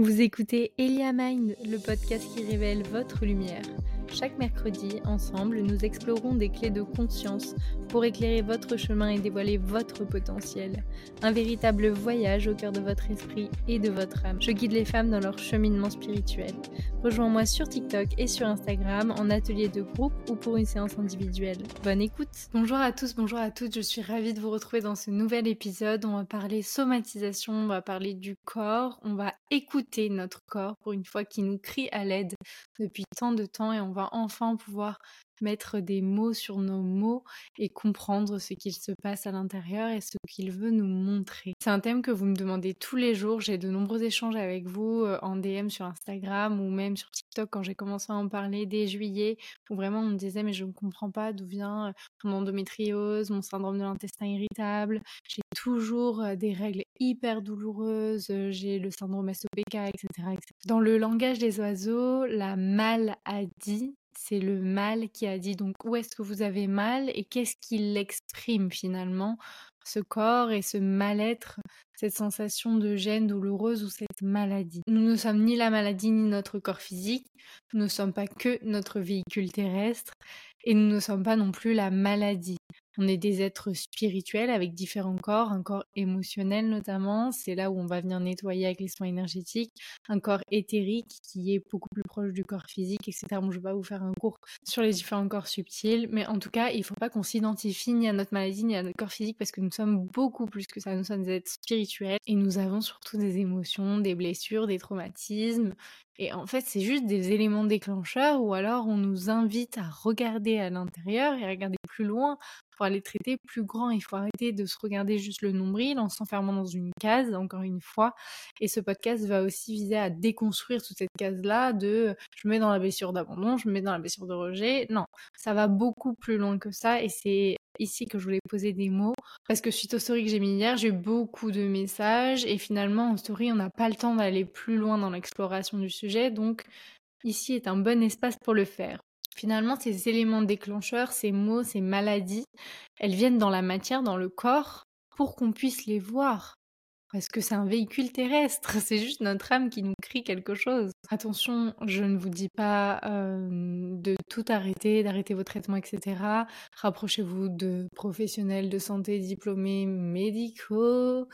Vous écoutez Elia Mind, le podcast qui révèle votre lumière. Chaque mercredi, ensemble, nous explorons des clés de conscience pour éclairer votre chemin et dévoiler votre potentiel. Un véritable voyage au cœur de votre esprit et de votre âme. Je guide les femmes dans leur cheminement spirituel. Rejoins-moi sur TikTok et sur Instagram en atelier de groupe ou pour une séance individuelle. Bonne écoute Bonjour à tous, bonjour à toutes, je suis ravie de vous retrouver dans ce nouvel épisode. On va parler somatisation, on va parler du corps, on va écouter notre corps pour une fois qui nous crie à l'aide depuis tant de temps et on va enfin pouvoir mettre des mots sur nos mots et comprendre ce qu'il se passe à l'intérieur et ce qu'il veut nous montrer. C'est un thème que vous me demandez tous les jours. J'ai de nombreux échanges avec vous euh, en DM sur Instagram ou même sur TikTok quand j'ai commencé à en parler dès juillet vraiment on me disait mais je ne comprends pas d'où vient euh, mon endométriose, mon syndrome de l'intestin irritable. J'ai toujours euh, des règles hyper douloureuses, j'ai le syndrome SOPK, etc., etc. Dans le langage des oiseaux, la maladie c'est le mal qui a dit donc où est-ce que vous avez mal et qu'est-ce qu'il exprime finalement ce corps et ce mal-être, cette sensation de gêne douloureuse ou cette maladie? Nous ne sommes ni la maladie ni notre corps physique, nous ne sommes pas que notre véhicule terrestre et nous ne sommes pas non plus la maladie. On est des êtres spirituels avec différents corps, un corps émotionnel notamment, c'est là où on va venir nettoyer avec les soins énergétiques, un corps éthérique qui est beaucoup plus proche du corps physique, etc. Bon, je vais pas vous faire un cours sur les différents corps subtils, mais en tout cas, il ne faut pas qu'on s'identifie ni à notre maladie ni à notre corps physique parce que nous sommes beaucoup plus que ça. Nous sommes des êtres spirituels et nous avons surtout des émotions, des blessures, des traumatismes. Et en fait, c'est juste des éléments déclencheurs ou alors on nous invite à regarder à l'intérieur et à regarder plus loin pour traiter plus grand. Il faut arrêter de se regarder juste le nombril en s'enfermant dans une case, encore une fois. Et ce podcast va aussi viser à déconstruire toute cette case-là de je me mets dans la blessure d'abandon, je me mets dans la blessure de rejet. Non, ça va beaucoup plus loin que ça et c'est ici que je voulais poser des mots parce que suite aux stories que j'ai mis hier, j'ai eu beaucoup de messages et finalement en story, on n'a pas le temps d'aller plus loin dans l'exploration du sujet. Donc ici est un bon espace pour le faire. Finalement, ces éléments déclencheurs, ces mots, ces maladies, elles viennent dans la matière, dans le corps, pour qu'on puisse les voir. Parce que c'est un véhicule terrestre, c'est juste notre âme qui nous crie quelque chose. Attention, je ne vous dis pas euh, de tout arrêter, d'arrêter vos traitements, etc. Rapprochez-vous de professionnels de santé diplômés médicaux.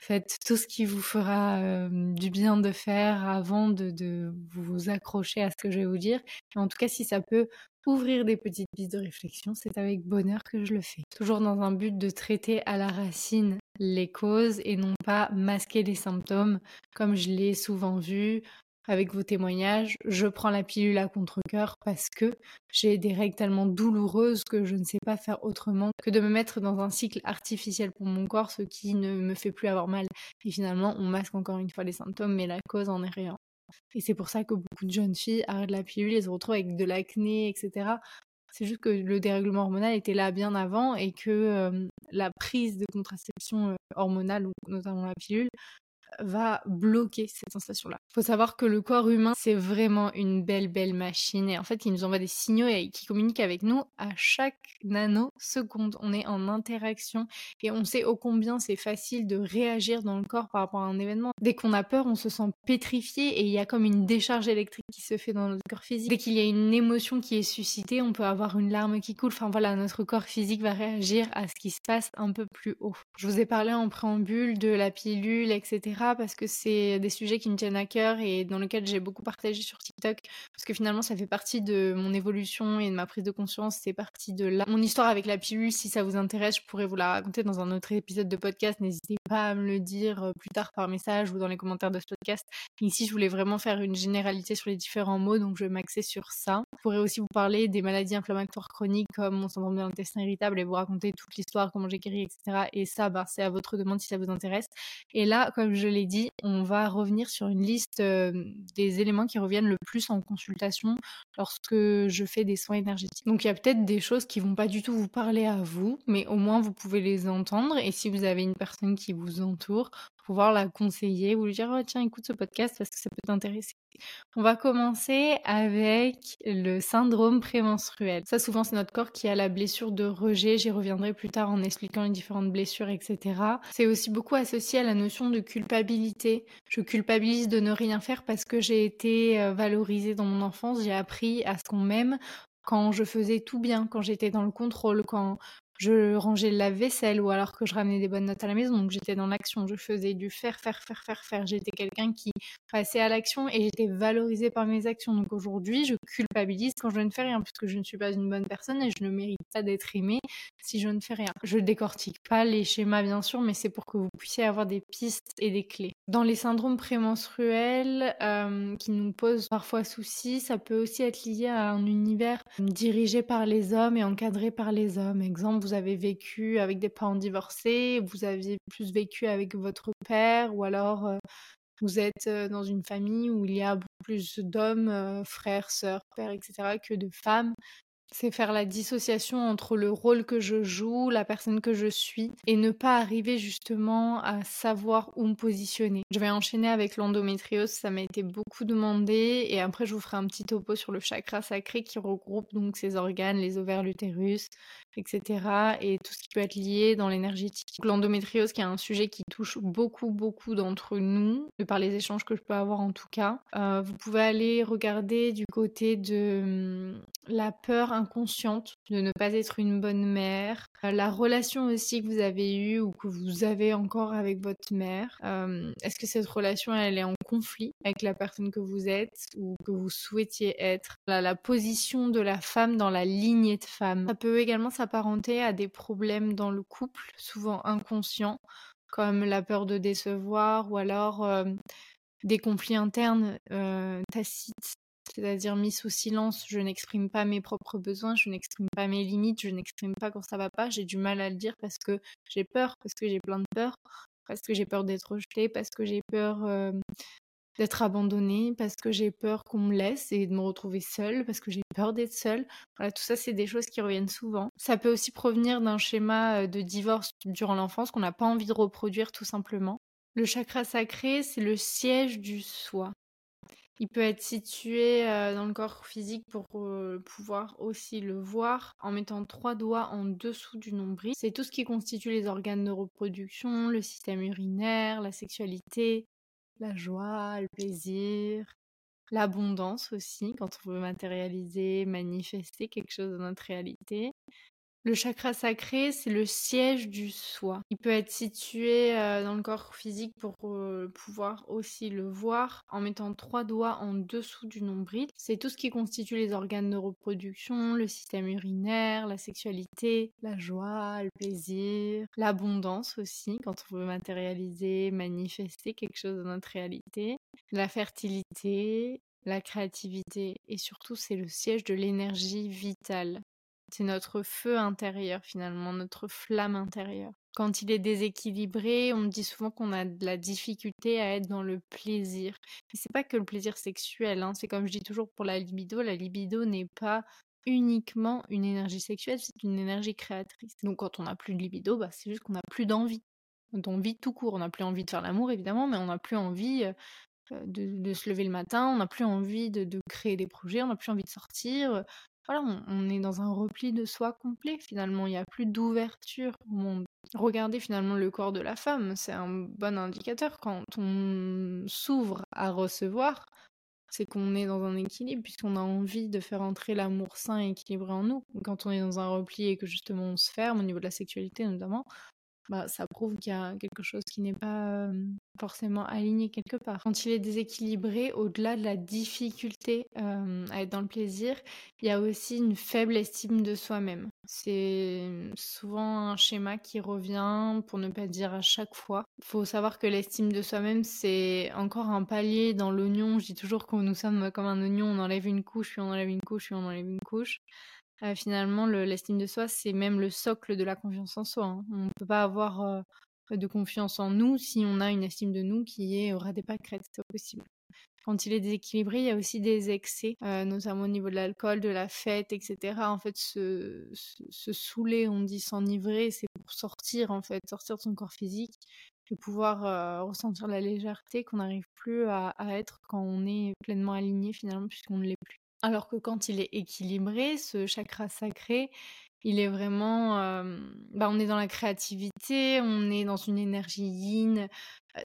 Faites tout ce qui vous fera du bien de faire avant de, vous accrocher à ce que je vais vous dire. en tout cas, si ça peut ouvrir des petites pistes de réflexion, c'est avec bonheur que je le fais. Toujours dans un but de traiter à la racine les causes et non pas masquer les symptômes, comme je l'ai souvent vu avec vos témoignages, je prends la pilule à contre-coeur parce que j'ai des règles tellement douloureuses que je ne sais pas faire autrement que de me mettre dans un cycle artificiel pour mon corps, ce qui ne me fait plus avoir mal. Et finalement, on masque encore une fois les symptômes, mais la cause en est rien. Et c'est pour ça que beaucoup de jeunes filles arrêtent la pilule et se retrouvent avec de l'acné, etc. C'est juste que le dérèglement hormonal était là bien avant et que euh, la prise de contraception euh, hormonale, notamment la pilule, va bloquer cette sensation-là. Il faut savoir que le corps humain, c'est vraiment une belle, belle machine. Et en fait, il nous envoie des signaux et qui communique avec nous à chaque nanoseconde. On est en interaction et on sait ô combien c'est facile de réagir dans le corps par rapport à un événement. Dès qu'on a peur, on se sent pétrifié et il y a comme une décharge électrique qui se fait dans notre corps physique. Dès qu'il y a une émotion qui est suscitée, on peut avoir une larme qui coule. Enfin voilà, notre corps physique va réagir à ce qui se passe un peu plus haut. Je vous ai parlé en préambule de la pilule, etc parce que c'est des sujets qui me tiennent à cœur et dans lesquels j'ai beaucoup partagé sur TikTok parce que finalement ça fait partie de mon évolution et de ma prise de conscience, c'est partie de la... mon histoire avec la pilule. Si ça vous intéresse, je pourrais vous la raconter dans un autre épisode de podcast. N'hésitez pas à me le dire euh, plus tard par message ou dans les commentaires de ce podcast. Ici, je voulais vraiment faire une généralité sur les différents mots, donc je vais m'axer sur ça. Je pourrais aussi vous parler des maladies inflammatoires chroniques comme mon syndrome de l'intestin irritable et vous raconter toute l'histoire, comment j'ai guéri, etc. Et ça, bah, c'est à votre demande si ça vous intéresse. Et là, comme je l'ai dit, on va revenir sur une liste des éléments qui reviennent le plus en consultation lorsque je fais des soins énergétiques. Donc il y a peut-être des choses qui vont pas du tout vous parler à vous, mais au moins vous pouvez les entendre. Et si vous avez une personne qui vous entoure, pouvoir la conseiller ou lui dire oh, tiens écoute ce podcast parce que ça peut t'intéresser. On va commencer avec le syndrome prémenstruel. Ça souvent c'est notre corps qui a la blessure de rejet, j'y reviendrai plus tard en expliquant les différentes blessures etc. C'est aussi beaucoup associé à la notion de culpabilité. Je culpabilise de ne rien faire parce que j'ai été euh, valorisée dans mon enfance, j'ai appris à ce qu'on m'aime quand je faisais tout bien, quand j'étais dans le contrôle, quand je rangeais la vaisselle ou alors que je ramenais des bonnes notes à la maison. Donc j'étais dans l'action, je faisais du faire, faire, faire, faire, faire. J'étais quelqu'un qui passait à l'action et j'étais valorisée par mes actions. Donc aujourd'hui, je culpabilise quand je ne fais rien puisque je ne suis pas une bonne personne et je ne mérite pas d'être aimée si je ne fais rien. Je décortique pas les schémas bien sûr, mais c'est pour que vous puissiez avoir des pistes et des clés. Dans les syndromes prémenstruels euh, qui nous posent parfois souci, ça peut aussi être lié à un univers dirigé par les hommes et encadré par les hommes. Exemple, vous avez vécu avec des parents divorcés, vous aviez plus vécu avec votre père, ou alors euh, vous êtes euh, dans une famille où il y a plus d'hommes, euh, frères, sœurs, pères, etc., que de femmes. C'est faire la dissociation entre le rôle que je joue, la personne que je suis, et ne pas arriver justement à savoir où me positionner. Je vais enchaîner avec l'endométriose, ça m'a été beaucoup demandé, et après je vous ferai un petit topo sur le chakra sacré qui regroupe donc ces organes, les ovaires, l'utérus, etc. Et tout ce qui peut être lié dans l'énergétique. L'endométriose qui est un sujet qui touche beaucoup, beaucoup d'entre nous, de par les échanges que je peux avoir en tout cas. Euh, vous pouvez aller regarder du côté de hum, la peur inconsciente de ne pas être une bonne mère, euh, la relation aussi que vous avez eue ou que vous avez encore avec votre mère. Euh, est-ce que cette relation, elle est en conflit avec la personne que vous êtes ou que vous souhaitiez être? La, position de la femme dans la lignée de femme. Ça peut également s'apparenter à des problèmes dans le couple, souvent inconscients, comme la peur de décevoir ou alors euh, des conflits internes tacites c'est-à-dire mis sous silence, je n'exprime pas mes propres besoins, je n'exprime pas mes limites, je n'exprime pas quand ça va pas, j'ai du mal à le dire parce que j'ai peur, parce que j'ai plein de peur, parce que j'ai peur d'être rejetée, parce que j'ai peur euh, d'être abandonnée, parce que j'ai peur qu'on me laisse et de me retrouver seule, parce que j'ai peur d'être seule. Voilà, tout ça, c'est des choses qui reviennent souvent. Ça peut aussi provenir d'un schéma euh, de divorce durant l'enfance qu'on n'a pas envie de reproduire tout simplement. Le chakra sacré, c'est le siège du soi. Il peut être situé euh, dans le corps physique pour euh, pouvoir aussi le voir en mettant trois doigts en dessous du nombril. C'est tout ce qui constitue les organes de reproduction, le système urinaire, la sexualité, la joie, le plaisir, l'abondance aussi, quand on veut matérialiser, manifester quelque chose dans notre réalité. Le chakra sacré, c'est le siège du soi. Il peut être situé euh, dans le corps physique pour euh, pouvoir aussi le voir en mettant trois doigts en dessous du nombril. C'est tout ce qui constitue les organes de reproduction, le système urinaire, la sexualité, la joie, le plaisir, l'abondance aussi, quand on veut matérialiser, manifester quelque chose dans notre réalité, la fertilité, la créativité et surtout c'est le siège de l'énergie vitale. C'est notre feu intérieur finalement, notre flamme intérieure. Quand il est déséquilibré, on me dit souvent qu'on a de la difficulté à être dans le plaisir. Mais c'est pas que le plaisir sexuel, hein. c'est comme je dis toujours pour la libido, la libido n'est pas uniquement une énergie sexuelle, c'est une énergie créatrice. Donc quand on n'a plus de libido, bah, c'est juste qu'on n'a plus d'envie. D'envie tout court. On n'a plus envie de faire l'amour évidemment, mais on n'a plus envie euh, de, se lever le matin, on n'a plus envie de, de, créer des projets, on n'a plus envie de sortir, voilà, on, est dans un repli de soi complet finalement, il n'y a plus d'ouverture au monde. Regardez finalement le corps de la femme, c'est un bon indicateur quand on s'ouvre à recevoir, c'est qu'on est dans un équilibre puisqu'on a envie de faire entrer l'amour sain et équilibré en nous. Quand on est dans un repli et que justement on se ferme au niveau de la sexualité notamment, bah, ça prouve qu'il y a quelque chose qui n'est pas forcément aligné quelque part. Quand il est déséquilibré, au-delà de la difficulté à être dans le plaisir, il y a aussi une faible estime de soi-même. C'est souvent un schéma qui revient, pour ne pas dire à chaque fois. Il faut savoir que l'estime de soi-même, c'est encore un palier dans l'oignon. Je dis toujours que nous sommes comme un oignon, on enlève une couche, puis on enlève une couche, puis on enlève une couche. Euh, finalement, l'estime de soi, c'est même le socle de la confiance en soi. Hein. On ne peut pas avoir euh, de confiance en nous si on a une estime de nous qui est au ras des pâquerettes, c'est possible. Quand il est déséquilibré, il y a aussi des excès, euh, notamment au niveau de l'alcool, de la fête, etc. En fait, se, saouler, on dit s'enivrer, c'est pour sortir, en fait, sortir de son corps physique de pouvoir ressentir la légèreté qu'on n'arrive plus à, être quand on est pleinement aligné finalement puisqu'on ne l'est plus. Alors que quand il est équilibré, ce chakra sacré, il est vraiment, bah, on est dans la créativité, on est dans une énergie yin,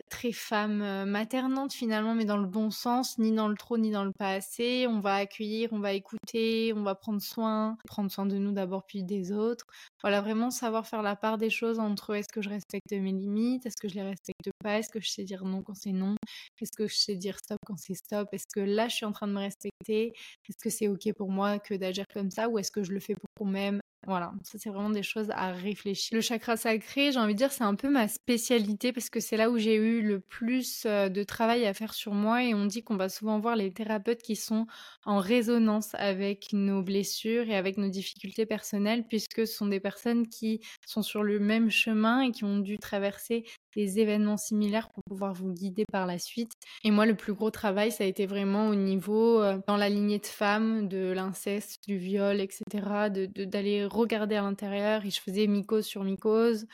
très femme maternante finalement, mais dans le bon sens, ni dans le trop ni dans le pas assez. On va accueillir, on va écouter, on va prendre soin, prendre soin de nous d'abord puis des autres. Voilà, vraiment savoir faire la part des choses entre est-ce que je respecte mes limites, est-ce que je les respecte pas, est-ce que je sais dire non quand c'est non, est-ce que je sais dire stop quand c'est stop, est-ce que là je suis en train de me respecter, est-ce que c'est ok pour moi que d'agir comme ça ou est-ce que je le fais pour même voilà, ça c'est vraiment des choses à réfléchir. Le chakra sacré, j'ai envie de dire, c'est un peu ma spécialité parce que c'est là où j'ai eu le plus euh, de travail à faire sur moi et on dit qu'on va souvent voir les thérapeutes qui sont en résonance avec nos blessures et avec nos difficultés personnelles puisque ce sont des personnes qui sont sur le même chemin et qui ont dû traverser des événements similaires pour pouvoir vous guider par la suite. Et moi, le plus gros travail, ça a été vraiment au niveau euh, dans la lignée de femmes, de l'inceste, du viol, etc., d'aller de, d'aller regarder à l'intérieur. Et je faisais mycose sur mycose.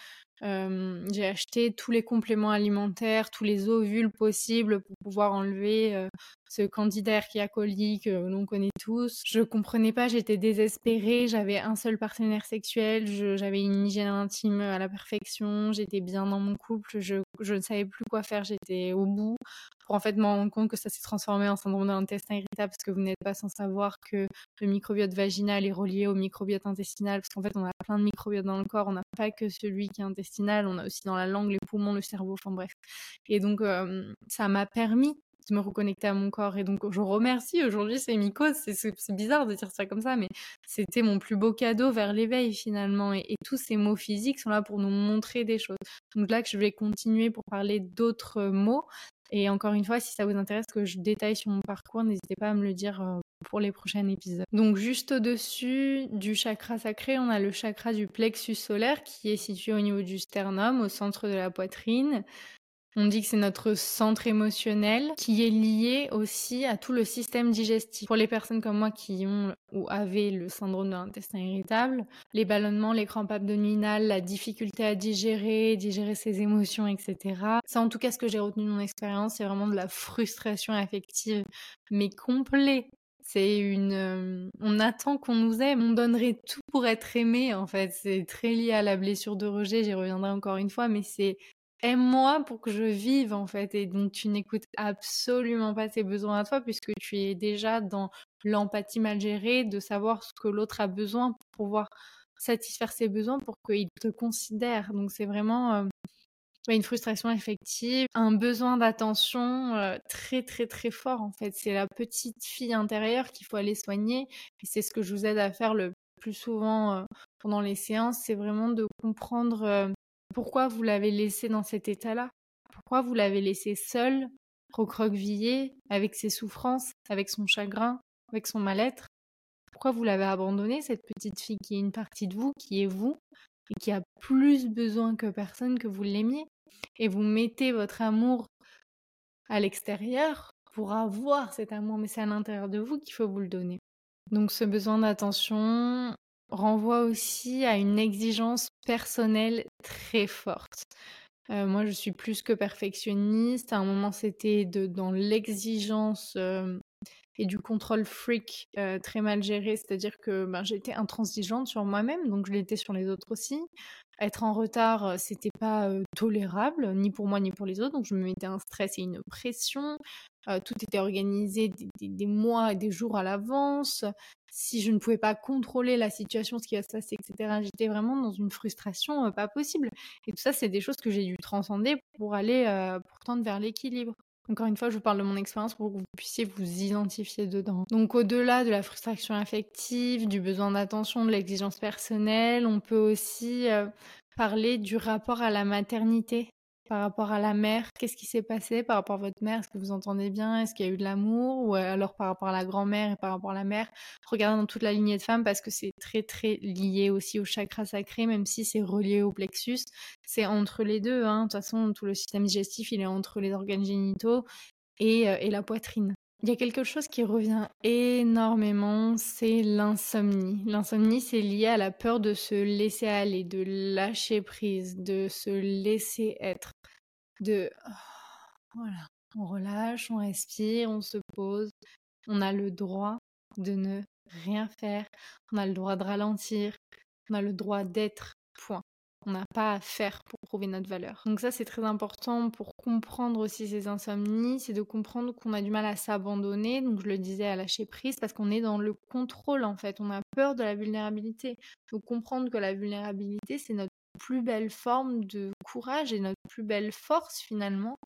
Euh, j'ai acheté tous les compléments alimentaires, tous les ovules possibles pour pouvoir enlever euh, ce candidat qui a colique, que l'on connaît tous. Je comprenais pas, j'étais désespérée, j'avais un seul partenaire sexuel, j'avais une hygiène intime à la perfection, j'étais bien dans mon couple, je, je ne savais plus quoi faire, j'étais au bout pour en fait me rendre compte que ça s'est transformé en syndrome de l'intestin irritable parce que vous n'êtes pas sans savoir que le microbiote vaginal est relié au microbiote intestinal parce qu'en fait on a plein de microbiotes dans le corps, on n'a pas que celui qui est intestinal, on a aussi dans la langue, les poumons, le cerveau, enfin bref. Et donc euh, ça m'a permis de me reconnecter à mon corps. Et donc, je remercie aujourd'hui ces mycoses. C'est bizarre de dire ça comme ça, mais c'était mon plus beau cadeau vers l'éveil finalement. Et, tous ces mots physiques sont là pour nous montrer des choses. Donc là, que je vais continuer pour parler d'autres mots. Et encore une fois, si ça vous intéresse que je détaille sur mon parcours, n'hésitez pas à me le dire euh, pour les prochains épisodes. Donc juste au-dessus du chakra sacré, on a le chakra du plexus solaire qui est situé au niveau du sternum, au centre de la poitrine. On dit que c'est notre centre émotionnel qui est lié aussi à tout le système digestif. Pour les personnes comme moi qui ont ou avaient le syndrome de l'intestin irritable, les ballonnements, les crampes abdominales, la difficulté à digérer, digérer ses émotions, etc. C'est en tout cas ce que j'ai retenu de mon expérience, c'est vraiment de la frustration affective, mais complet. C'est une. Euh, on attend qu'on nous aime. On donnerait tout pour être aimé, en fait. C'est très lié à la blessure de rejet. J'y reviendrai encore une fois, mais c'est aime-moi pour que je vive en fait et donc tu n'écoutes absolument pas tes besoins à toi puisque tu es déjà dans l'empathie mal gérée de savoir ce que l'autre a besoin pour pouvoir satisfaire ses besoins pour qu'il te considère donc c'est vraiment euh, une frustration effective, un besoin d'attention euh, très très très fort en fait. C'est la petite fille intérieure qu'il faut aller soigner et c'est ce que je vous aide à faire le plus souvent euh, pendant les séances, c'est vraiment de comprendre pourquoi vous l'avez laissé dans cet état-là? Pourquoi vous l'avez laissé seul, recroquevillé, avec ses souffrances, avec son chagrin, avec son mal-être? Pourquoi vous l'avez abandonné, cette petite fille qui est une partie de vous, qui est vous, et qui a plus besoin que personne que vous l'aimiez? Et vous mettez votre amour à l'extérieur pour avoir cet amour, mais c'est à l'intérieur de vous qu'il faut vous le donner. Donc ce besoin d'attention, renvoie aussi à une exigence personnelle très forte. Euh, moi, je suis plus que perfectionniste. À un moment, c'était dans l'exigence euh, et du contrôle freak euh, très mal géré, c'est-à-dire que ben, j'étais intransigeante sur moi-même, donc je l'étais sur les autres aussi. Être en retard, c'était pas tolérable, ni pour moi ni pour les autres, donc je me mettais un stress et une pression. Tout était organisé des, mois et des jours à l'avance. Si je ne pouvais pas contrôler la situation, ce qui va se passer, etc., j'étais vraiment dans une frustration pas possible. Et tout ça, c'est des choses que j'ai dû transcender pour aller, tendre vers l'équilibre. Encore une fois, je vous parle de mon expérience pour que vous puissiez vous identifier dedans. Donc au-delà de la frustration affective, du besoin d'attention, de l'exigence personnelle, on peut aussi euh, parler du rapport à la maternité par rapport à la mère, qu'est-ce qui s'est passé par rapport à votre mère Est-ce que vous entendez bien? Est-ce qu'il y a eu de l'amour? Ou alors par rapport à la grand-mère et par rapport à la mère Regardez dans toute la lignée de femmes parce que c'est très très lié aussi au chakra sacré, même si c'est relié au plexus. C'est entre les deux. Hein. De toute façon, tout le système digestif, il est entre les organes génitaux et, euh, et la poitrine. Il y a quelque chose qui revient énormément, c'est l'insomnie. L'insomnie, c'est lié à la peur de se laisser aller, de lâcher prise, de se laisser être. de voilà, on relâche, on respire, on se pose. On a le droit de ne rien faire. On a le droit de ralentir. On a le droit d'être. Point. On n'a pas à faire pour prouver notre valeur. Donc ça, c'est très important pour comprendre aussi ces insomnies, c'est de comprendre qu'on a du mal à s'abandonner. Donc je le disais, à lâcher prise, parce qu'on est dans le contrôle en fait. On a peur de la vulnérabilité. Donc comprendre que la vulnérabilité, c'est notre plus belle forme de courage et notre plus belle force finalement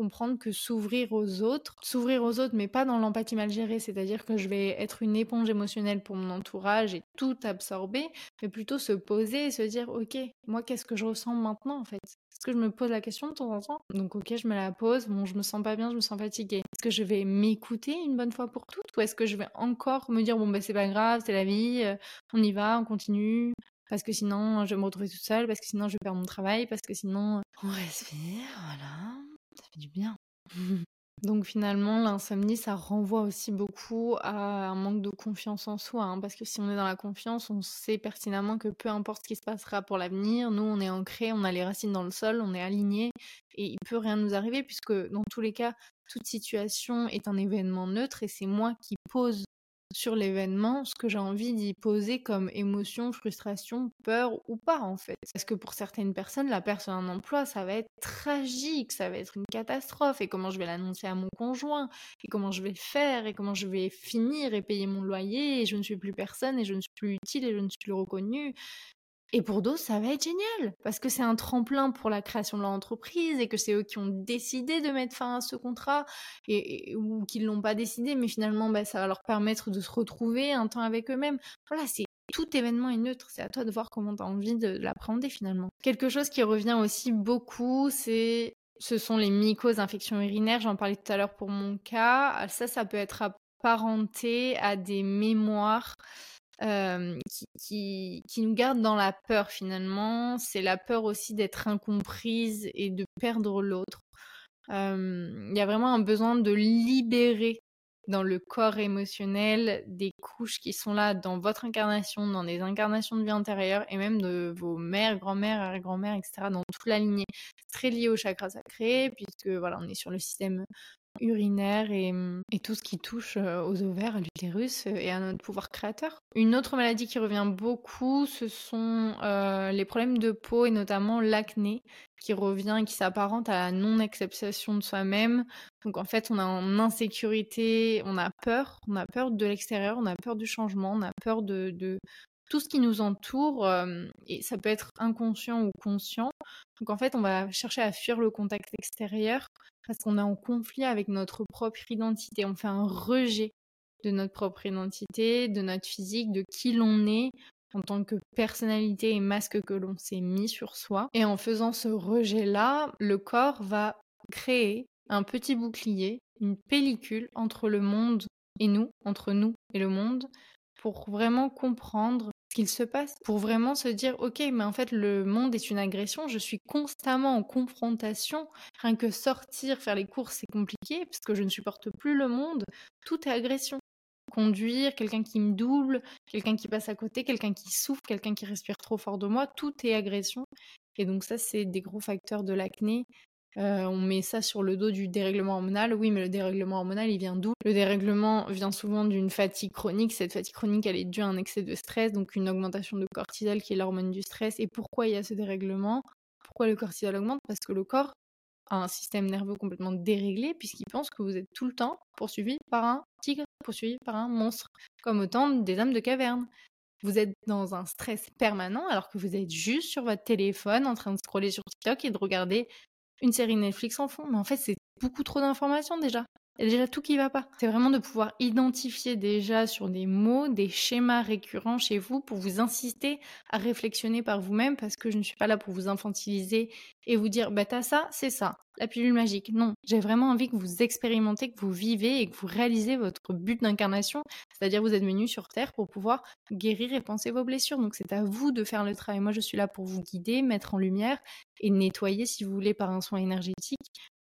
comprendre que s'ouvrir aux autres, s'ouvrir aux autres, mais pas dans l'empathie mal gérée, c'est-à-dire que je vais être une éponge émotionnelle pour mon entourage et tout absorber, mais plutôt se poser et se dire, ok, moi, qu'est-ce que je ressens maintenant, en fait? Est-ce que je me pose la question de temps en temps. Donc, ok, je me la pose, bon, je me sens pas bien, je me sens fatiguée. Est-ce que je vais m'écouter une bonne fois pour toutes ou est-ce que je vais encore me dire, bon, bah, c'est pas grave, c'est la vie, euh, on y va, on continue parce que sinon je vais me retrouver toute seule, parce que sinon je vais perdre mon travail, parce que sinon on respire, voilà, ça fait du bien. Donc finalement, l'insomnie, ça renvoie aussi beaucoup à un manque de confiance en soi, hein, parce que si on est dans la confiance, on sait pertinemment que peu importe ce qui se passera pour l'avenir, nous, on est ancré, on a les racines dans le sol, on est aligné, et il peut rien nous arriver, puisque dans tous les cas, toute situation est un événement neutre, et c'est moi qui pose sur l'événement ce que j'ai envie d'y poser comme émotion, frustration, peur ou pas en fait. Parce que pour certaines personnes, la perte d'un emploi, ça va être tragique, ça va être une catastrophe. Et comment je vais l'annoncer à mon conjoint? Et comment je vais faire? Et comment je vais finir et payer mon loyer? Et je ne suis plus personne et je ne suis plus utile et je ne suis plus reconnue. Et pour d'autres, ça va être génial, parce que c'est un tremplin pour la création de leur entreprise et que c'est eux qui ont décidé de mettre fin à ce contrat et, ou qui l'ont pas décidé, mais finalement, bah, ça va leur permettre de se retrouver un temps avec eux-mêmes. Voilà, c'est tout événement est neutre, c'est à toi de voir comment tu as envie de, l'appréhender finalement. Quelque chose qui revient aussi beaucoup, c'est ce sont les mycoses, infections urinaires, j'en parlais tout à l'heure pour mon cas. Ça, ça peut être apparenté à des mémoires qui, nous garde dans la peur finalement. C'est la peur aussi d'être incomprise et de perdre l'autre. Il y a vraiment un besoin de libérer dans le corps émotionnel des couches qui sont là dans votre incarnation, dans des incarnations de vie antérieure et même de vos mères, grand-mères, arrière-grand-mères, etc. dans toute la lignée. Très lié au chakra sacré puisque voilà, on est sur le système urinaire et, tout ce qui touche aux ovaires, à l'utérus et à notre pouvoir créateur. Une autre maladie qui revient beaucoup, ce sont les problèmes de peau et notamment l'acné qui revient et qui s'apparente à la non-acceptation de soi-même. Donc en fait, on a en insécurité, on a peur, on a peur de l'extérieur, on a peur du changement, on a peur de tout ce qui nous entoure, et ça peut être inconscient ou conscient. Donc en fait, on va chercher à fuir le contact extérieur parce qu'on est en conflit avec notre propre identité. On fait un rejet de notre propre identité, de notre physique, de qui l'on est en tant que personnalité et masque que l'on s'est mis sur soi. Et en faisant ce rejet-là, le corps va créer un petit bouclier, une pellicule entre le monde et nous, entre nous et le monde, pour vraiment comprendre ce qu'il se passe pour vraiment se dire ok mais en fait le monde est une agression. Je suis constamment en confrontation. Rien que sortir faire les courses c'est compliqué parce que je ne supporte plus le monde. Tout est agression. Conduire quelqu'un qui me double quelqu'un qui passe à côté quelqu'un qui souffle quelqu'un qui respire trop fort de moi tout est agression. Et donc ça c'est des gros facteurs de l'acné euh, on met ça sur le dos du dérèglement hormonal. Oui, mais le dérèglement hormonal, il vient d'où? Le dérèglement vient souvent d'une fatigue chronique. Cette fatigue chronique, elle est due à un excès de stress, donc une augmentation de cortisol qui est l'hormone du stress. Et pourquoi il y a ce dérèglement? Pourquoi le cortisol augmente? Parce que le corps a un système nerveux complètement déréglé puisqu'il pense que vous êtes tout le temps poursuivi par un tigre, poursuivi par un monstre, comme autant des âmes de caverne. Vous êtes dans un stress permanent alors que vous êtes juste sur votre téléphone en train de scroller sur TikTok et de regarder une série Netflix en fond, mais en fait, c'est beaucoup trop d'informations déjà. Il y a déjà tout qui va pas. C'est vraiment de pouvoir identifier déjà sur des mots, des schémas récurrents chez vous pour vous inciter à réflexionner par vous-même parce que je ne suis pas là pour vous infantiliser et vous dire bah t'as ça, c'est ça, la pilule magique. Non, j'ai vraiment envie que vous expérimentez, que vous vivez et que vous réalisez votre but d'incarnation, c'est-à-dire vous êtes venu sur Terre pour pouvoir guérir et penser vos blessures. Donc c'est à vous de faire le travail. Moi je suis là pour vous guider, mettre en lumière et nettoyer si vous voulez par un soin énergétique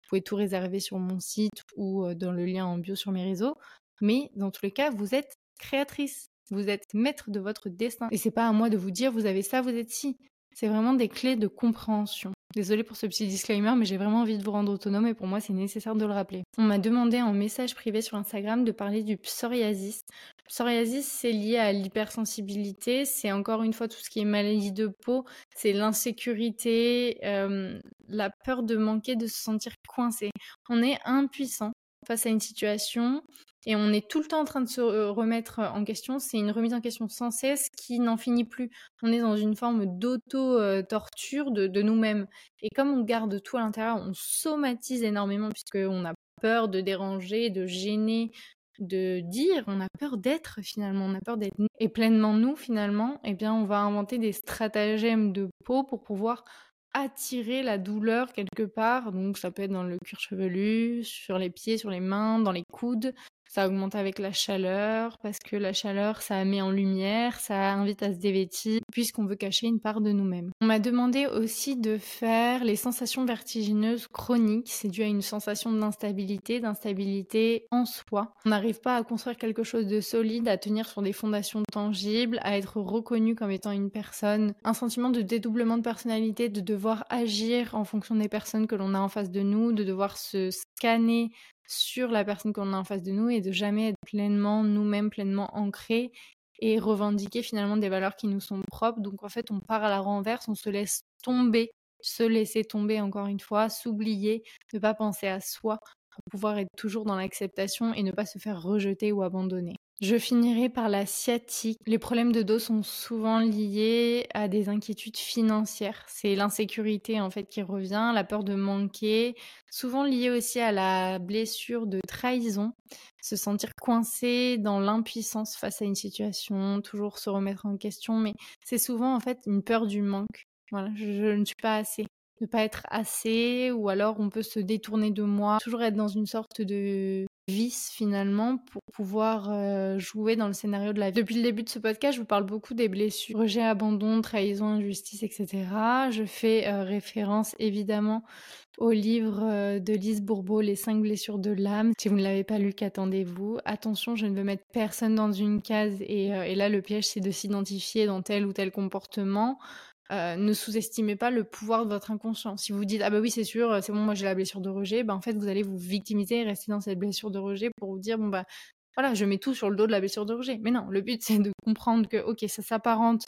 vous pouvez tout réserver sur mon site ou dans le lien en bio sur mes réseaux. Mais dans tous les cas, vous êtes créatrice. Vous êtes maître de votre destin. Et c'est pas à moi de vous dire vous avez ça, vous êtes ci. C'est vraiment des clés de compréhension. Désolée pour ce petit disclaimer, mais j'ai vraiment envie de vous rendre autonome et pour moi c'est nécessaire de le rappeler. On m'a demandé en message privé sur Instagram de parler du psoriasis. Le psoriasis, c'est lié à l'hypersensibilité, c'est encore une fois tout ce qui est maladie de peau, c'est l'insécurité, la peur de manquer, de se sentir On est impuissant face à une situation et on est tout le temps en train de se euh, remettre en question. C'est une remise en question sans cesse qui n'en finit plus. On est dans une forme d'auto-torture de, de nous-mêmes. Et comme on garde tout à l'intérieur, on somatise énormément puisqu'on a peur de déranger, de gêner, de dire, on a peur d'être finalement, on a peur d'être et pleinement nous finalement, eh bien on va inventer des stratagèmes de peau pour pouvoir attirer la douleur quelque part. Donc ça peut être dans le cuir chevelu, sur les pieds, sur les mains, dans les coudes. Ça augmente avec la chaleur, parce que la chaleur, ça met en lumière, ça invite à se dévêtir, puisqu'on veut cacher une part de nous-mêmes. On m'a demandé aussi de faire les sensations vertigineuses chroniques. C'est dû à une sensation d'instabilité, d'instabilité en soi. On n'arrive pas à construire quelque chose de solide, à tenir sur des fondations tangibles, à être reconnu comme étant une personne. Un sentiment de dédoublement de personnalité, de devoir agir en fonction des personnes que l'on a en face de nous, de devoir se scanner sur la personne qu'on a en face de nous et de jamais être pleinement nous-mêmes, pleinement ancrés et revendiquer finalement des valeurs qui nous sont propres. Donc en fait, on part à la renverse, on se laisse tomber, se laisser tomber encore une fois, s'oublier, ne pas penser à soi pour pouvoir être toujours dans l'acceptation et ne pas se faire rejeter ou abandonner. Je finirai par la sciatique. Les problèmes de dos sont souvent liés à des inquiétudes financières. C'est l'insécurité en fait qui revient, la peur de manquer, souvent lié aussi à la blessure de trahison, se sentir coincé dans l'impuissance face à une situation, toujours se remettre en question, mais c'est souvent en fait une peur du manque. Voilà, je ne suis pas assez ne pas être assez, ou alors on peut se détourner de moi, toujours être dans une sorte de vice finalement pour pouvoir euh, jouer dans le scénario de la vie. Depuis le début de ce podcast, je vous parle beaucoup des blessures, rejet, abandon, trahison, injustice, etc. Je fais euh, référence évidemment au livre euh, de Lise Bourbeau, Les cinq blessures de l'âme. Si vous ne l'avez pas lu, qu'attendez-vous? Attention, je ne veux mettre personne dans une case et, et là le piège c'est de s'identifier dans tel ou tel comportement. Euh, ne sous-estimez pas le pouvoir de votre inconscient. Si vous dites ah bah oui c'est sûr, euh, c'est bon moi j'ai la blessure de rejet, bah en fait vous allez vous victimiser et rester dans cette blessure de rejet pour vous dire bon bah voilà je mets tout sur le dos de la blessure de rejet. Mais non, le but c'est de comprendre que ok ça s'apparente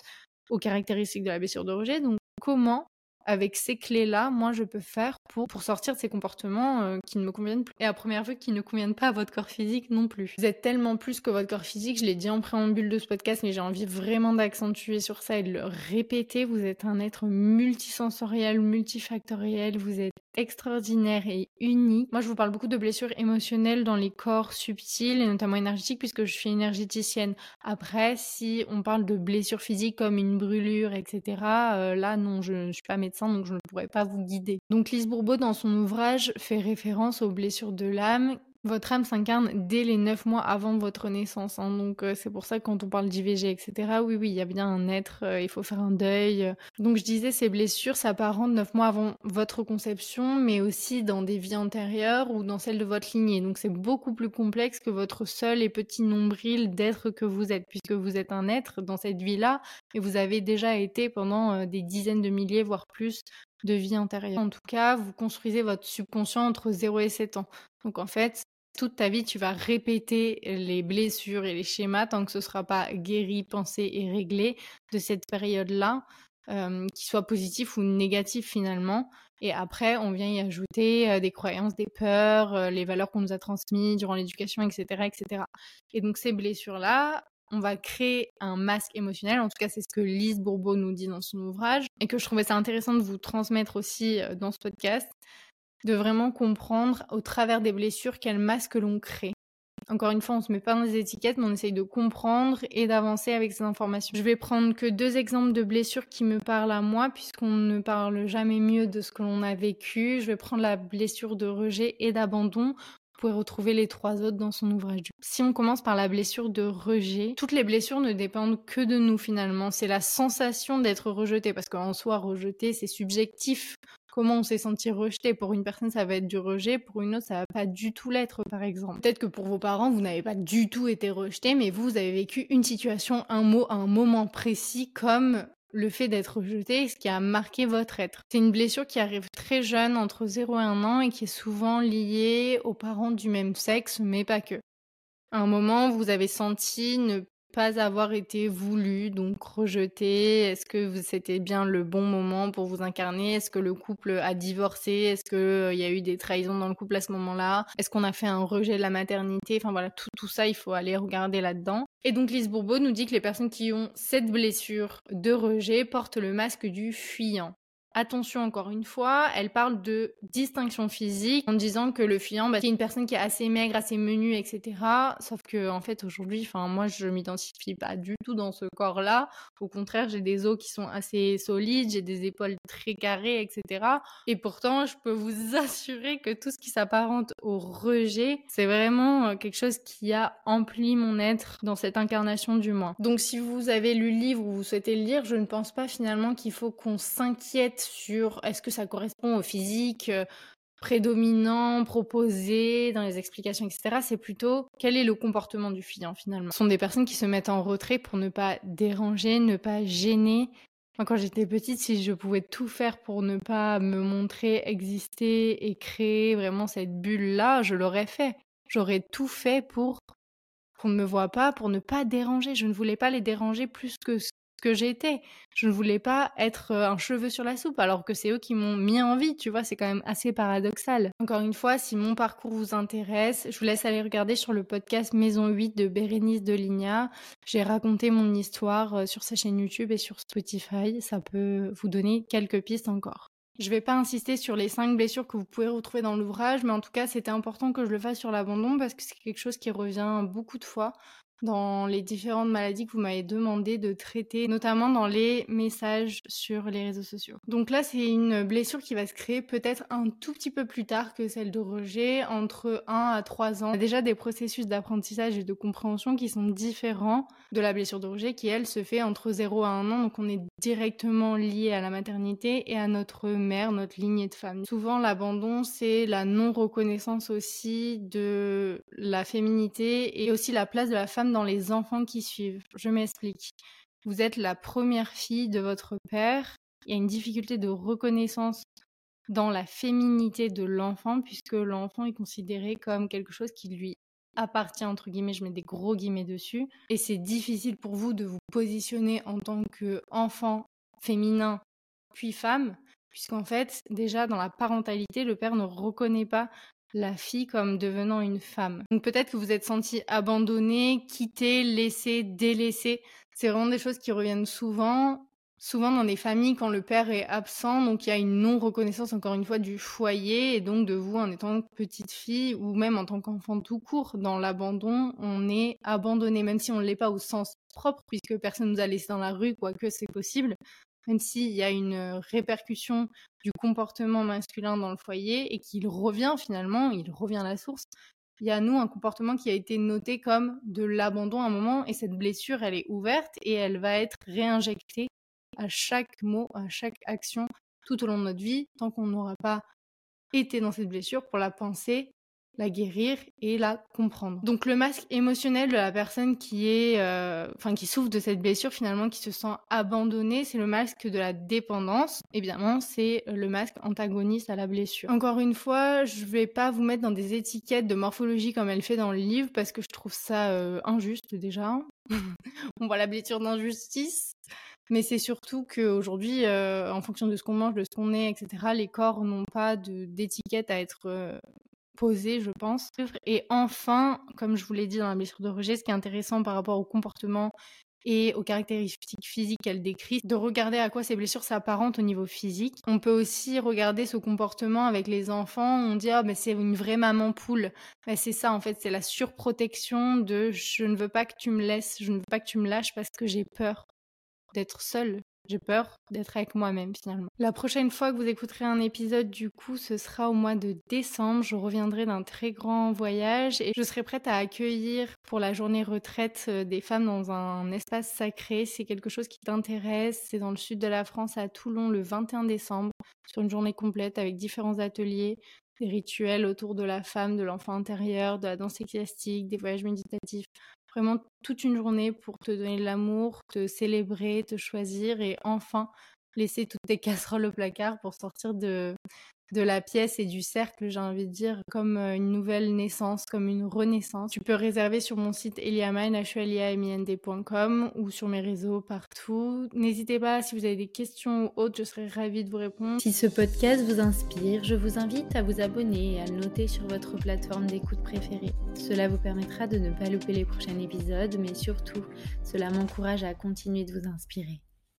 aux caractéristiques de la blessure de rejet. Donc comment avec ces clés-là, moi, je peux faire pour, sortir de ces comportements euh, qui ne me conviennent plus. Et à première vue, qui ne conviennent pas à votre corps physique non plus. Vous êtes tellement plus que votre corps physique, je l'ai dit en préambule de ce podcast, mais j'ai envie vraiment d'accentuer sur ça et de le répéter. Vous êtes un être multisensoriel, multifactoriel, vous êtes extraordinaire et unique. Moi, je vous parle beaucoup de blessures émotionnelles dans les corps subtils et notamment énergétiques puisque je suis énergéticienne. Après, si on parle de blessures physiques comme une brûlure, etc., euh, là, non, je ne suis pas médecin donc je ne pourrais pas vous guider. Donc Lise Bourbeau, dans son ouvrage, fait référence aux blessures de l'âme votre âme s'incarne dès les neuf mois avant votre naissance. Hein. donc euh, c'est pour ça que quand on parle d'IVG, etc., oui, oui, il y a bien un être, euh, il faut faire un deuil. Donc je disais, ces blessures s'apparentent neuf mois avant votre conception, mais aussi dans des vies antérieures ou dans celles de votre lignée. Donc c'est beaucoup plus complexe que votre seul et petit nombril d'être que vous êtes, puisque vous êtes un être dans cette vie-là, et vous avez déjà été pendant euh, des dizaines de milliers, voire plus, de vie antérieure. En tout cas, vous construisez votre subconscient entre 0 et 7 ans. Donc en fait, toute ta vie, tu vas répéter les blessures et les schémas tant que ce ne sera pas guéri, pensé et réglé de cette période-là, euh, qu'il soit positif ou négatif finalement. Et après, on vient y ajouter euh, des croyances, des peurs, euh, les valeurs qu'on nous a transmises durant l'éducation, etc., etc. Et donc ces blessures-là, on va créer un masque émotionnel. En tout cas, c'est ce que Lise Bourbeau nous dit dans son ouvrage et que je trouvais ça intéressant de vous transmettre aussi euh, dans ce podcast, de vraiment comprendre au travers des blessures quel masque l'on crée. Encore une fois, on se met pas dans les étiquettes, mais on essaye de comprendre et d'avancer avec ces informations. Je vais prendre que deux exemples de blessures qui me parlent à moi, puisqu'on ne parle jamais mieux de ce que l'on a vécu. Je vais prendre la blessure de rejet et d'abandon pouvez retrouver les trois autres dans son ouvrage. Si on commence par la blessure de rejet, toutes les blessures ne dépendent que de nous finalement. C'est la sensation d'être rejeté, parce qu'en soi, rejeté, c'est subjectif. Comment on s'est senti rejeté? Pour une personne, ça va être du rejet, pour une autre, ça va pas du tout l'être, par exemple. Peut-être que pour vos parents, vous n'avez pas du tout été rejeté, mais vous, vous avez vécu une situation, un mot, un moment précis comme le fait d'être rejeté, ce qui a marqué votre être. C'est une blessure qui arrive très jeune, entre 0 et 1 an, et qui est souvent liée aux parents du même sexe, mais pas que. À un moment, vous avez senti ne pas avoir été voulu, donc rejeté. Est-ce que c'était bien le bon moment pour vous incarner? Est-ce que le couple a divorcé? Est-ce qu'il euh, y a eu des trahisons dans le couple à ce moment-là? Est-ce qu'on a fait un rejet de la maternité? Enfin voilà, tout, tout ça, il faut aller regarder là-dedans. Et donc Lise Bourbeau nous dit que les personnes qui ont cette blessure de rejet portent le masque du fuyant. Attention encore une fois, elle parle de distinction physique en disant que le fuyant, bah, c'est une personne qui est assez maigre, assez menue, etc. Sauf que en fait aujourd'hui, moi je m'identifie pas du tout dans ce corps-là. Au contraire, j'ai des os qui sont assez solides, j'ai des épaules très carrées, etc. Et pourtant, je peux vous assurer que tout ce qui s'apparente au rejet, c'est vraiment euh, quelque chose qui a empli mon être dans cette incarnation du moins. Donc si vous avez lu le livre ou vous souhaitez le lire, je ne pense pas finalement qu'il faut qu'on s'inquiète sur est-ce que ça correspond au physique euh, prédominant, proposé dans les explications, etc. C'est plutôt quel est le comportement du client finalement. Ce sont des personnes qui se mettent en retrait pour ne pas déranger, ne pas gêner. Moi, quand j'étais petite, si je pouvais tout faire pour ne pas me montrer, exister et créer vraiment cette bulle-là, je l'aurais fait. J'aurais tout fait pour qu'on ne me voit pas, pour ne pas déranger. Je ne voulais pas les déranger plus que ce que j'étais. Je ne voulais pas être euh, un cheveu sur la soupe, alors que c'est eux qui m'ont mis en vie, tu vois, c'est quand même assez paradoxal. Encore une fois, si mon parcours vous intéresse, je vous laisse aller regarder sur le podcast Maison 8 de Bérénice de Ligna. J'ai raconté mon histoire euh, sur sa chaîne YouTube et sur Spotify, ça peut vous donner quelques pistes encore. Je vais pas insister sur les cinq blessures que vous pouvez retrouver dans l'ouvrage, mais en tout cas, c'était important que je le fasse sur l'abandon parce que c'est quelque chose qui revient beaucoup de fois dans les différentes maladies que vous m'avez demandé de traiter, notamment dans les messages sur les réseaux sociaux. Donc là, c'est une blessure qui va se créer peut-être un tout petit peu plus tard que celle de rejet, entre 1 à 3 ans. Il y a déjà des processus d'apprentissage et de compréhension qui sont différents de la blessure de rejet qui, elle, se fait entre 0 à 1 an. Donc on est directement lié à la maternité et à notre mère, notre lignée de famille. Souvent, l'abandon, c'est la non-reconnaissance aussi de la féminité et aussi la place de la femme dans les enfants qui suivent. Je m'explique. Vous êtes la première fille de votre père. Il y a une difficulté de reconnaissance dans la féminité de l'enfant, puisque l'enfant est considéré comme quelque chose qui lui appartient, entre guillemets, je mets des gros guillemets dessus. Et c'est difficile pour vous de vous positionner en tant qu'enfant féminin, puis femme, puisqu'en fait, déjà dans la parentalité, le père ne reconnaît pas la fille comme devenant une femme. Donc peut-être que vous êtes senti abandonné, quitté, laissé, délaissé. C'est vraiment des choses qui reviennent souvent, souvent dans des familles quand le père est absent, donc il y a une non-reconnaissance encore une fois du foyer et donc de vous en étant petite fille ou même en tant qu'enfant tout court. Dans l'abandon, on est abandonné, même si on ne l'est pas au sens propre, puisque personne nous a laissé dans la rue, quoique c'est possible même s'il y a une répercussion du comportement masculin dans le foyer et qu'il revient finalement, il revient à la source. Il y a nous un comportement qui a été noté comme de l'abandon à un moment et cette blessure, elle est ouverte et elle va être réinjectée à chaque mot, à chaque action tout au long de notre vie tant qu'on n'aura pas été dans cette blessure pour la penser la guérir et la comprendre. Donc le masque émotionnel de la personne qui est, euh, enfin qui souffre de cette blessure finalement, qui se sent abandonnée, c'est le masque de la dépendance. Évidemment, c'est le masque antagoniste à la blessure. Encore une fois, je vais pas vous mettre dans des étiquettes de morphologie comme elle fait dans le livre parce que je trouve ça euh, injuste déjà. On voit la blessure d'injustice. Mais c'est surtout qu'aujourd'hui, euh, en fonction de ce qu'on mange, de ce qu'on est, etc., les corps n'ont pas d'étiquette à être euh, posé, je pense. Et enfin, comme je vous l'ai dit dans la blessure de rejet, ce qui est intéressant par rapport au comportement et aux caractéristiques physiques qu'elle décrit, de regarder à quoi ces blessures s'apparentent au niveau physique. On peut aussi regarder ce comportement avec les enfants. On dit ah mais c'est une vraie maman poule. Mais c'est ça en fait, c'est la surprotection de je ne veux pas que tu me laisses, je ne veux pas que tu me lâches parce que j'ai peur d'être seule, j'ai peur d'être avec moi-même finalement. La prochaine fois que vous écouterez un épisode, du coup, ce sera au mois de décembre. Je reviendrai d'un très grand voyage et je serai prête à accueillir pour la journée retraite euh, des femmes dans un espace sacré. C'est quelque chose qui t'intéresse. C'est dans le sud de la France, à Toulon, le 21 décembre, sur une journée complète avec différents ateliers des rituels autour de la femme, de l'enfant intérieur, de la danse ecclésiastique, des voyages méditatifs. Toute une journée pour te donner de l'amour, te célébrer, te choisir et enfin laisser toutes tes casseroles au placard pour sortir de, de la pièce et du cercle, j'ai envie de dire, comme euh, une nouvelle naissance, comme une renaissance. Tu peux réserver sur mon site eliamine, ou sur mes réseaux partout. N'hésitez pas, si vous avez des questions ou autres, je serai ravie de vous répondre. Si ce podcast vous inspire, je vous invite à vous abonner et à noter sur votre plateforme d'écoute préférée. Cela vous permettra de ne pas louper les prochains épisodes, mais surtout, cela m'encourage à continuer de vous inspirer.